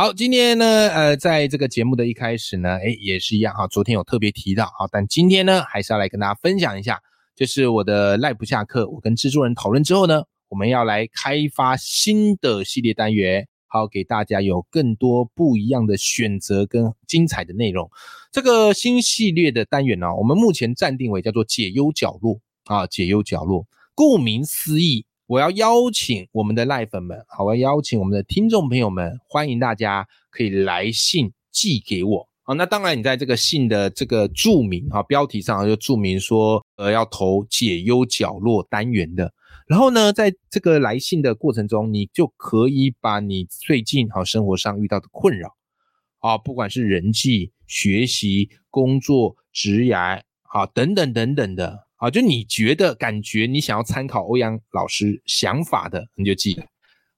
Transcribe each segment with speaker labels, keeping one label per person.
Speaker 1: 好，今天呢，呃，在这个节目的一开始呢，诶，也是一样哈，昨天有特别提到哈，但今天呢，还是要来跟大家分享一下，就是我的 Live 不下课，我跟制作人讨论之后呢，我们要来开发新的系列单元，好给大家有更多不一样的选择跟精彩的内容。这个新系列的单元呢、我们目前暂定为叫做解忧角落啊，解忧角落。顾名思义，我要邀请我们的赖粉们，好，我要邀请我们的听众朋友们，欢迎大家可以来信寄给我。好，那当然，你在这个信的这个注明哈标题上就注明说，呃，要投解忧角落单元的。然后呢，在这个来信的过程中，你就可以把你最近好生活上遇到的困扰。啊，不管是人际、学习、工作、职涯，啊等等等等的，啊，就你觉得感觉你想要参考欧阳老师想法的，你就寄来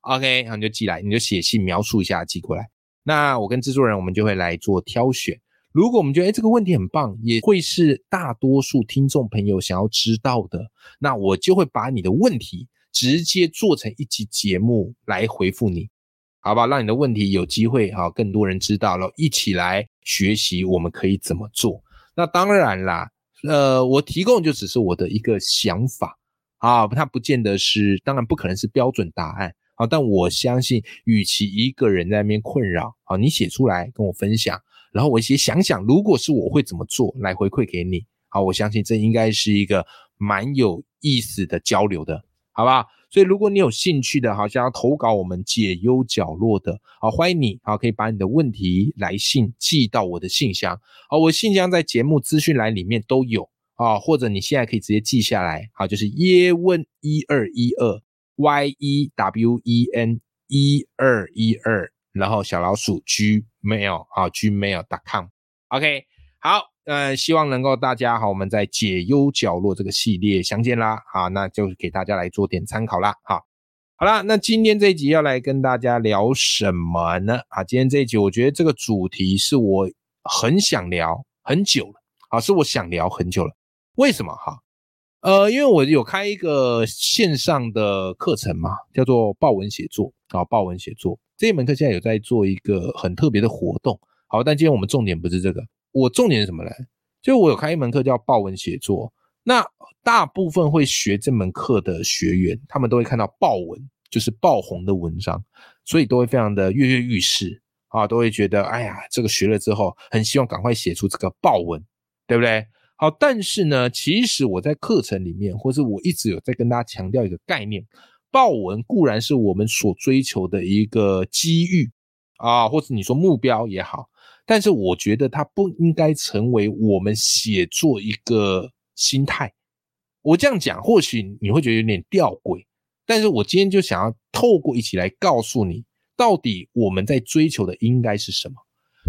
Speaker 1: ，OK，然后你就寄来，你就写信描述一下寄过来。那我跟制作人我们就会来做挑选。如果我们觉得哎这个问题很棒，也会是大多数听众朋友想要知道的，那我就会把你的问题直接做成一集节目来回复你。好吧，让你的问题有机会哈，更多人知道了，一起来学习我们可以怎么做。那当然啦，呃，我提供就只是我的一个想法啊，它不见得是，当然不可能是标准答案啊。但我相信，与其一个人在那边困扰啊，你写出来跟我分享，然后我先想想，如果是我会怎么做来回馈给你。好，我相信这应该是一个蛮有意思的交流的，好不好？所以，如果你有兴趣的，好想要投稿我们解忧角落的，好欢迎你，好可以把你的问题来信寄到我的信箱，好，我信箱在节目资讯栏里面都有啊，或者你现在可以直接记下来，好，就是耶问一二一二 y e w e n 一二一二，然后小老鼠 gmail 啊 gmail.com，OK，好。呃，希望能够大家好，我们在解忧角落这个系列相见啦，好，那就给大家来做点参考啦，好，好啦，那今天这一集要来跟大家聊什么呢？啊，今天这一集我觉得这个主题是我很想聊很久了，啊，是我想聊很久了，为什么哈？呃，因为我有开一个线上的课程嘛，叫做报文写作啊，报文写作这一门课现在有在做一个很特别的活动，好，但今天我们重点不是这个。我重点是什么呢？就我有开一门课叫报文写作，那大部分会学这门课的学员，他们都会看到报文，就是爆红的文章，所以都会非常的跃跃欲试啊，都会觉得哎呀，这个学了之后，很希望赶快写出这个报文，对不对？好，但是呢，其实我在课程里面，或是我一直有在跟大家强调一个概念，报文固然是我们所追求的一个机遇啊，或者你说目标也好。但是我觉得它不应该成为我们写作一个心态。我这样讲，或许你会觉得有点吊诡，但是我今天就想要透过一起来告诉你，到底我们在追求的应该是什么？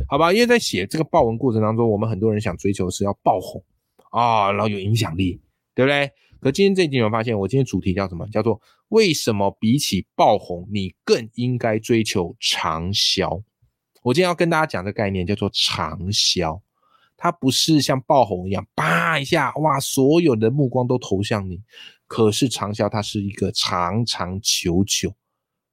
Speaker 1: 好吧？因为在写这个报文过程当中，我们很多人想追求的是要爆红啊，然后有影响力，对不对？可今天这一集有没有发现，我今天主题叫什么？叫做为什么比起爆红，你更应该追求长销？我今天要跟大家讲的概念叫做长销，它不是像爆红一样，叭一下，哇，所有的目光都投向你。可是长销它是一个长长久久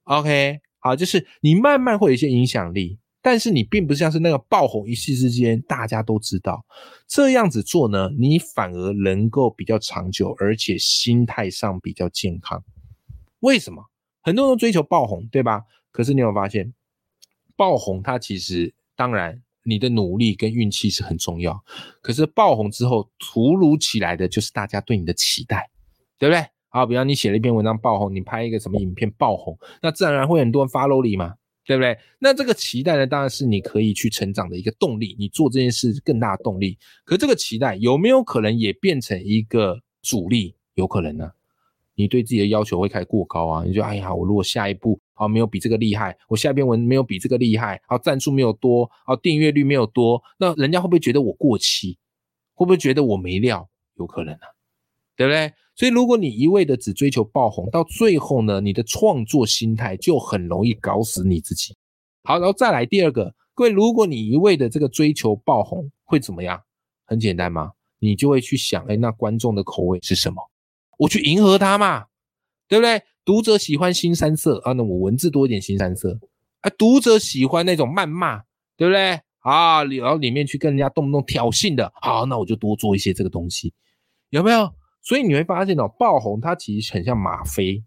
Speaker 1: ，OK，好，就是你慢慢会有一些影响力，但是你并不像是那个爆红一夕之间大家都知道。这样子做呢，你反而能够比较长久，而且心态上比较健康。为什么？很多人都追求爆红，对吧？可是你有发现？爆红，它其实当然你的努力跟运气是很重要，可是爆红之后突如其来的就是大家对你的期待，对不对？好，比方你写了一篇文章爆红，你拍一个什么影片爆红，那自然而然会很多人 follow 你嘛，对不对？那这个期待呢，当然是你可以去成长的一个动力，你做这件事更大的动力。可这个期待有没有可能也变成一个阻力？有可能呢、你对自己的要求会开始过高啊，你就哎呀，我如果下一步好，没有比这个厉害，我下篇文没有比这个厉害，好，赞数没有多，好，订阅率没有多，那人家会不会觉得我过期？会不会觉得我没料？有可能啊，对不对？所以如果你一味的只追求爆红，到最后呢，你的创作心态就很容易搞死你自己。好，然后再来第二个，各位，如果你一味的这个追求爆红，会怎么样？很简单嘛，你就会去想，哎，那观众的口味是什么？我去迎合他嘛，对不对？读者喜欢新三色啊，那我文字多一点新三色啊。读者喜欢那种谩骂，对不对？啊，然后里面去跟人家动不动挑衅的，好，那我就多做一些这个东西，有没有？所以你会发现哦，爆红它其实很像吗啡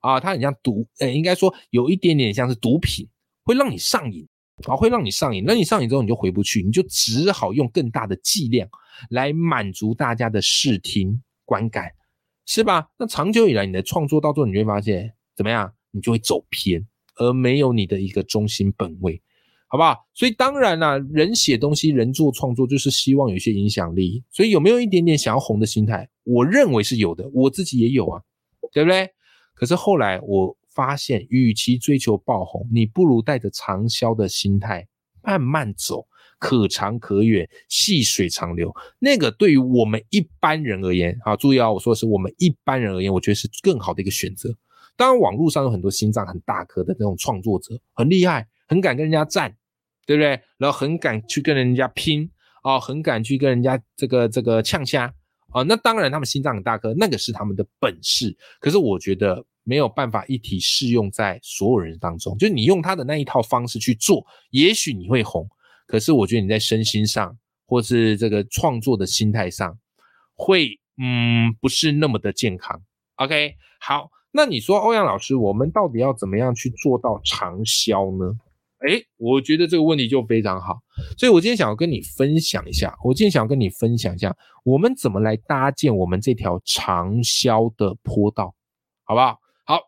Speaker 1: 啊，它很像毒，呃，应该说有一点点像是毒品，会让你上瘾啊，会让你上瘾。那你上瘾之后你就回不去，你就只好用更大的剂量来满足大家的视听观感。是吧？那长久以来，你的创作到最后，你会发现怎么样？你就会走偏，而没有你的一个中心本位，好不好？所以当然啦，人写东西，人做创作，就是希望有一些影响力。所以有没有一点点想要红的心态？我认为是有的，我自己也有啊，对不对？可是后来我发现，与其追求爆红，你不如带着长销的心态慢慢走。可长可远，细水长流。那个对于我们一般人而言，啊，注意啊，我说的是我们一般人而言，我觉得是更好的一个选择。当然，网络上有很多心脏很大颗的那种创作者，很厉害，很敢跟人家战，对不对？然后很敢去跟人家拼，啊，很敢去跟人家这个这个呛虾，啊，那当然他们心脏很大颗，那个是他们的本事。可是我觉得没有办法一体适用在所有人当中，就是你用他的那一套方式去做，也许你会红。可是我觉得你在身心上，或是这个创作的心态上，会嗯不是那么的健康。OK，好，那你说欧阳老师，我们到底要怎么样去做到长销呢？哎，我觉得这个问题就非常好，所以我今天想要跟你分享一下，我今天想要跟你分享一下，我们怎么来搭建我们这条长销的坡道，好不好？好，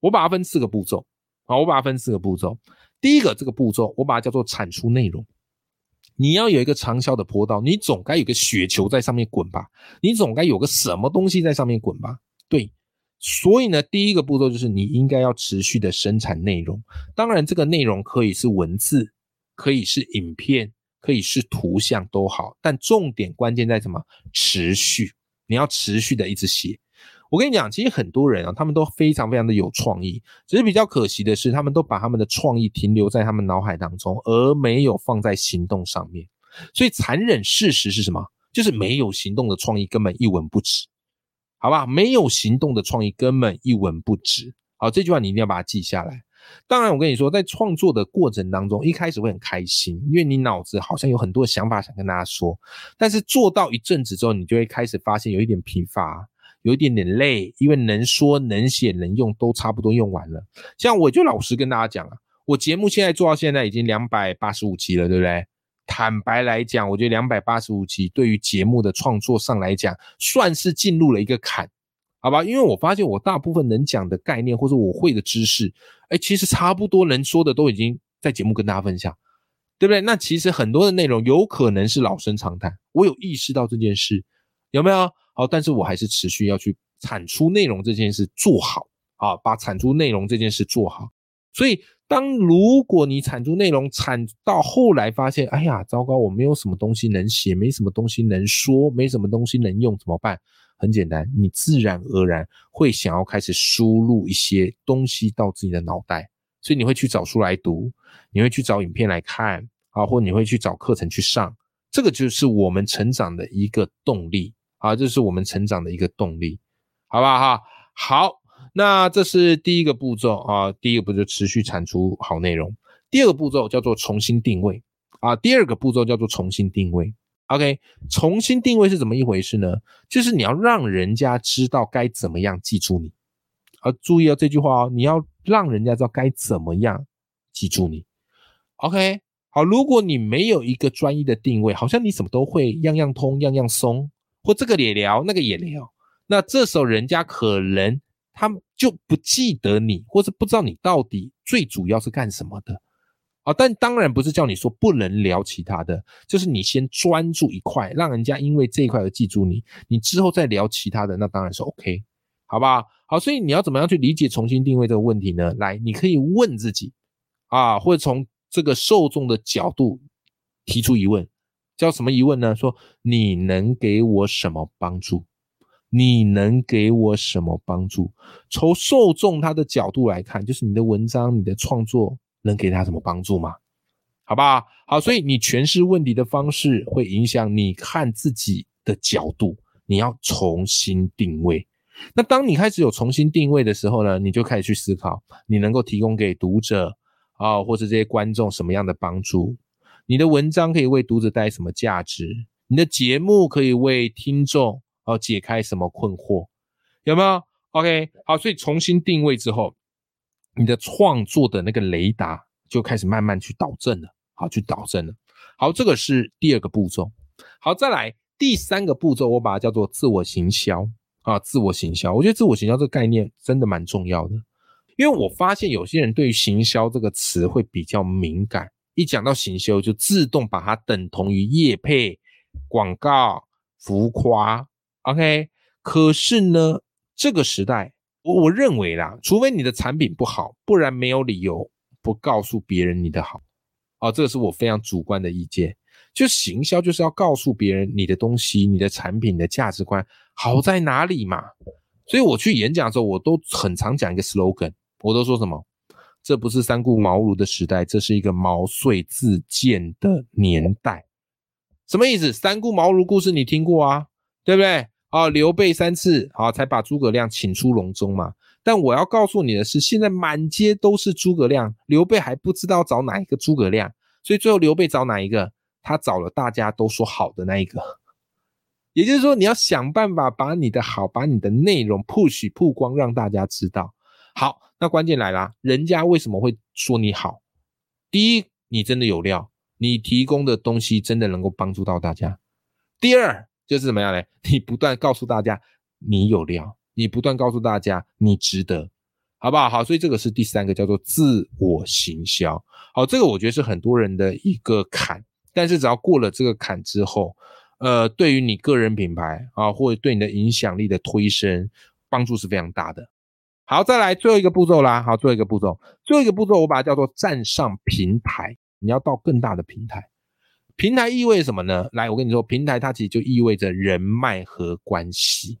Speaker 1: 我把它分四个步骤，好，我把它分四个步骤。第一个这个步骤，我把它叫做产出内容。你要有一个长销的坡道，你总该有个雪球在上面滚吧？你总该有个什么东西在上面滚吧？对，所以呢，第一个步骤就是你应该要持续的生产内容。当然，这个内容可以是文字，可以是影片，可以是图像都好。但重点关键在什么？持续，你要持续的一直写。我跟你讲，其实很多人啊，他们都非常非常的有创意，只是比较可惜的是，他们都把他们的创意停留在他们脑海当中，而没有放在行动上面。所以残忍事实是什么？就是没有行动的创意根本一文不值，好吧？没有行动的创意根本一文不值。好，这句话你一定要把它记下来。当然，我跟你说，在创作的过程当中，一开始会很开心，因为你脑子好像有很多想法想跟大家说，但是做到一阵子之后，你就会开始发现有一点疲乏。有一点点累，因为能说能写能用都差不多用完了。像我就老实跟大家讲啊，我节目现在做到现在已经两百八十五集了，对不对？坦白来讲，我觉得两百八十五集对于节目的创作上来讲，算是进入了一个坎，好吧？因为我发现我大部分能讲的概念或者我会的知识，哎，其实差不多能说的都已经在节目跟大家分享，对不对？那其实很多的内容有可能是老生常谈，我有意识到这件事，有没有？好，但是我还是持续要去产出内容这件事做好啊，把产出内容这件事做好。所以，当如果你产出内容产到后来发现，哎呀，糟糕，我没有什么东西能写，没什么东西能说，没什么东西能用，怎么办？很简单，你自然而然会想要开始输入一些东西到自己的脑袋，所以你会去找书来读，你会去找影片来看啊，或你会去找课程去上，这个就是我们成长的一个动力。啊，这是我们成长的一个动力，好不好哈？好，那这是第一个步骤啊。第一个步骤持续产出好内容，第二个步骤叫做重新定位啊。第二个步骤叫做重新定位。OK，重新定位是怎么一回事呢？就是你要让人家知道该怎么样记住你。啊，注意哦这句话哦，你要让人家知道该怎么样记住你。OK，好，如果你没有一个专一的定位，好像你什么都会，样样通，样样松。或这个也聊，那个也聊，那这时候人家可能他们就不记得你，或是不知道你到底最主要是干什么的啊。但当然不是叫你说不能聊其他的，就是你先专注一块，让人家因为这一块而记住你，你之后再聊其他的，那当然是 OK，好吧？好，所以你要怎么样去理解重新定位这个问题呢？来，你可以问自己啊，或者从这个受众的角度提出疑问，叫什么疑问呢？说你能给我什么帮助？你能给我什么帮助？从受众他的角度来看，就是你的文章、你的创作能给他什么帮助吗？好不好？好，所以你诠释问题的方式会影响你看自己的角度，你要重新定位。那当你开始有重新定位的时候呢，你就开始去思考，你能够提供给读者啊，或者这些观众什么样的帮助？你的文章可以为读者带来什么价值？你的节目可以为听众哦解开什么困惑？有没有？OK，好，所以重新定位之后，你的创作的那个雷达就开始慢慢去导正了，好，去导正了。好，这个是第二个步骤。好，再来第三个步骤，我把它叫做自我行销。啊，自我行销，我觉得自我行销这个概念真的蛮重要的，因为我发现有些人对于行销这个词会比较敏感，一讲到行销就自动把它等同于业配、广告、浮夸。OK，可是呢，这个时代，我我认为啦，除非你的产品不好，不然没有理由不告诉别人你的好。哦，这个是我非常主观的意见。就行销就是要告诉别人你的东西、你的产品的价值观好在哪里嘛。所以我去演讲的时候，我都很常讲一个 slogan，我都说什么？这不是三顾茅庐的时代，这是一个毛遂自荐的年代。什么意思？三顾茅庐故事你听过啊？对不对？啊，刘备三次啊才把诸葛亮请出隆中嘛。但我要告诉你的是，现在满街都是诸葛亮，刘备还不知道找哪一个诸葛亮，所以最后刘备找哪一个？他找了大家都说好的那一个，也就是说，你要想办法把你的好，把你的内容 push 曝光，让大家知道。好，那关键来啦，人家为什么会说你好？第一，你真的有料，你提供的东西真的能够帮助到大家。第二，就是怎么样呢？你不断告诉大家你有料，你不断告诉大家你值得，好不好？好，所以这个是第三个，叫做自我行销。好，这个我觉得是很多人的一个坎。但是只要过了这个坎之后，呃，对于你个人品牌啊，或者对你的影响力的推升，帮助是非常大的。好，再来最后一个步骤啦。好，最后一个步骤，最后一个步骤我把它叫做站上平台。你要到更大的平台，平台意味什么呢？来，我跟你说，平台它其实就意味着人脉和关系。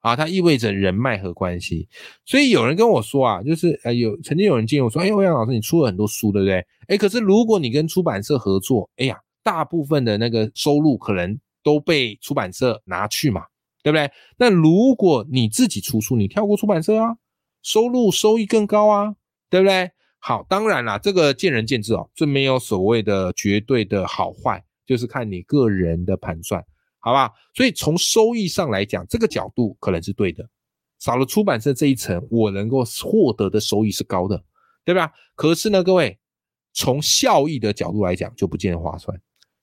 Speaker 1: 啊，它意味着人脉和关系，所以有人跟我说啊，就是呃有曾经有人建议我说，哎，欧阳老师，你出了很多书，对不对？哎，可是如果你跟出版社合作，哎呀，大部分的那个收入可能都被出版社拿去嘛，对不对？那如果你自己出书，你跳过出版社啊，收入收益更高啊，对不对？好，当然啦，这个见仁见智哦，这没有所谓的绝对的好坏，就是看你个人的盘算。好吧，所以从收益上来讲，这个角度可能是对的。少了出版社这一层，我能够获得的收益是高的，对吧？可是呢，各位，从效益的角度来讲，就不见得划算。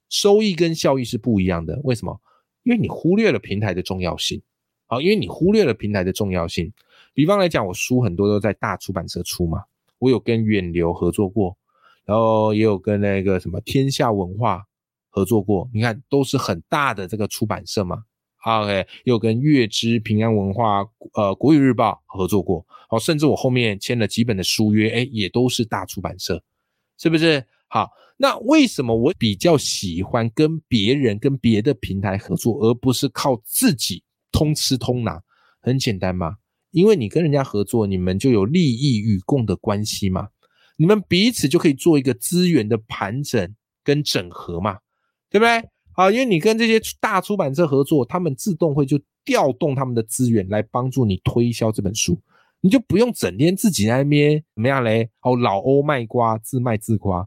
Speaker 1: 收益跟效益是不一样的。为什么？因为你忽略了平台的重要性。好，因为你忽略了平台的重要性。比方来讲，我书很多都在大出版社出嘛，我有跟远流合作过，然后也有跟那个什么天下文化。合作过，你看都是很大的这个出版社嘛。OK，又跟月之、平安文化、呃国语日报合作过。好，甚至我后面签了几本的书约，哎，也都是大出版社，是不是？好，那为什么我比较喜欢跟别人、跟别的平台合作，而不是靠自己通吃通拿？很简单嘛，因为你跟人家合作，你们就有利益与共的关系嘛，你们彼此就可以做一个资源的盘整跟整合嘛。对不对？好，因为你跟这些大出版社合作，他们自动会就调动他们的资源来帮助你推销这本书，你就不用整天自己在那边怎么样嘞？哦，老欧卖瓜，自卖自夸。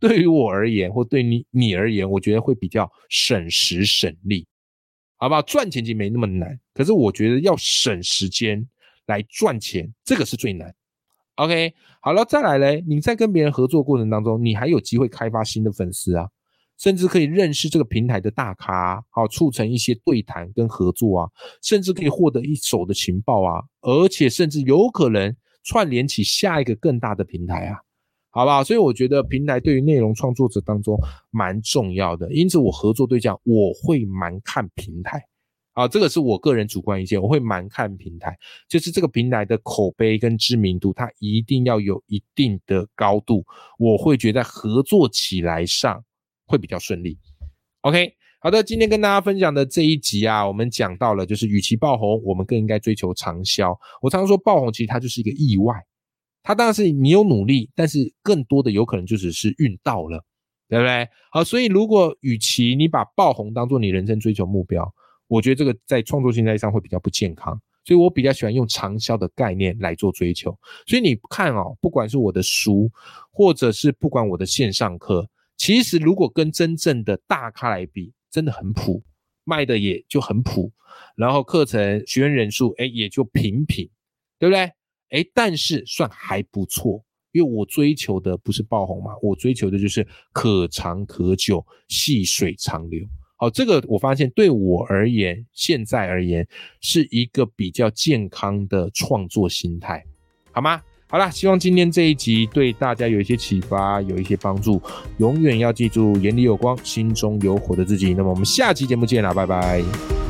Speaker 1: 对于我而言，或对你你而言，我觉得会比较省时省力，好不好？赚钱其实没那么难，可是我觉得要省时间来赚钱，这个是最难。OK，好了，再来嘞，你在跟别人合作过程当中，你还有机会开发新的粉丝啊。甚至可以认识这个平台的大咖，好促成一些对谈跟合作啊，甚至可以获得一手的情报啊，而且甚至有可能串联起下一个更大的平台啊，好不好？所以我觉得平台对于内容创作者当中蛮重要的，因此我合作对象我会蛮看平台，啊，这个是我个人主观意见，我会蛮看平台，就是这个平台的口碑跟知名度，它一定要有一定的高度，我会觉得合作起来上会比较顺利。OK，好的，今天跟大家分享的这一集啊，我们讲到了，就是与其爆红，我们更应该追求长销。我常常说爆红其实它就是一个意外，它当然是你有努力，但是更多的有可能就只是运到了，对不对？好，所以如果与其你把爆红当做你人生追求目标，我觉得这个在创作心态上会比较不健康，所以我比较喜欢用长销的概念来做追求。所以你看哦，不管是我的书，或者是不管我的线上课，其实如果跟真正的大咖来比，真的很普，卖的也就很普，然后课程学员人数哎也就平平，对不对？哎，但是算还不错，因为我追求的不是爆红嘛，我追求的就是可长可久，细水长流。好，这个我发现对我而言，现在而言是一个比较健康的创作心态，好吗？好啦，希望今天这一集对大家有一些启发，有一些帮助。永远要记住，眼里有光，心中有火的自己。那么我们下期节目见啦，拜拜。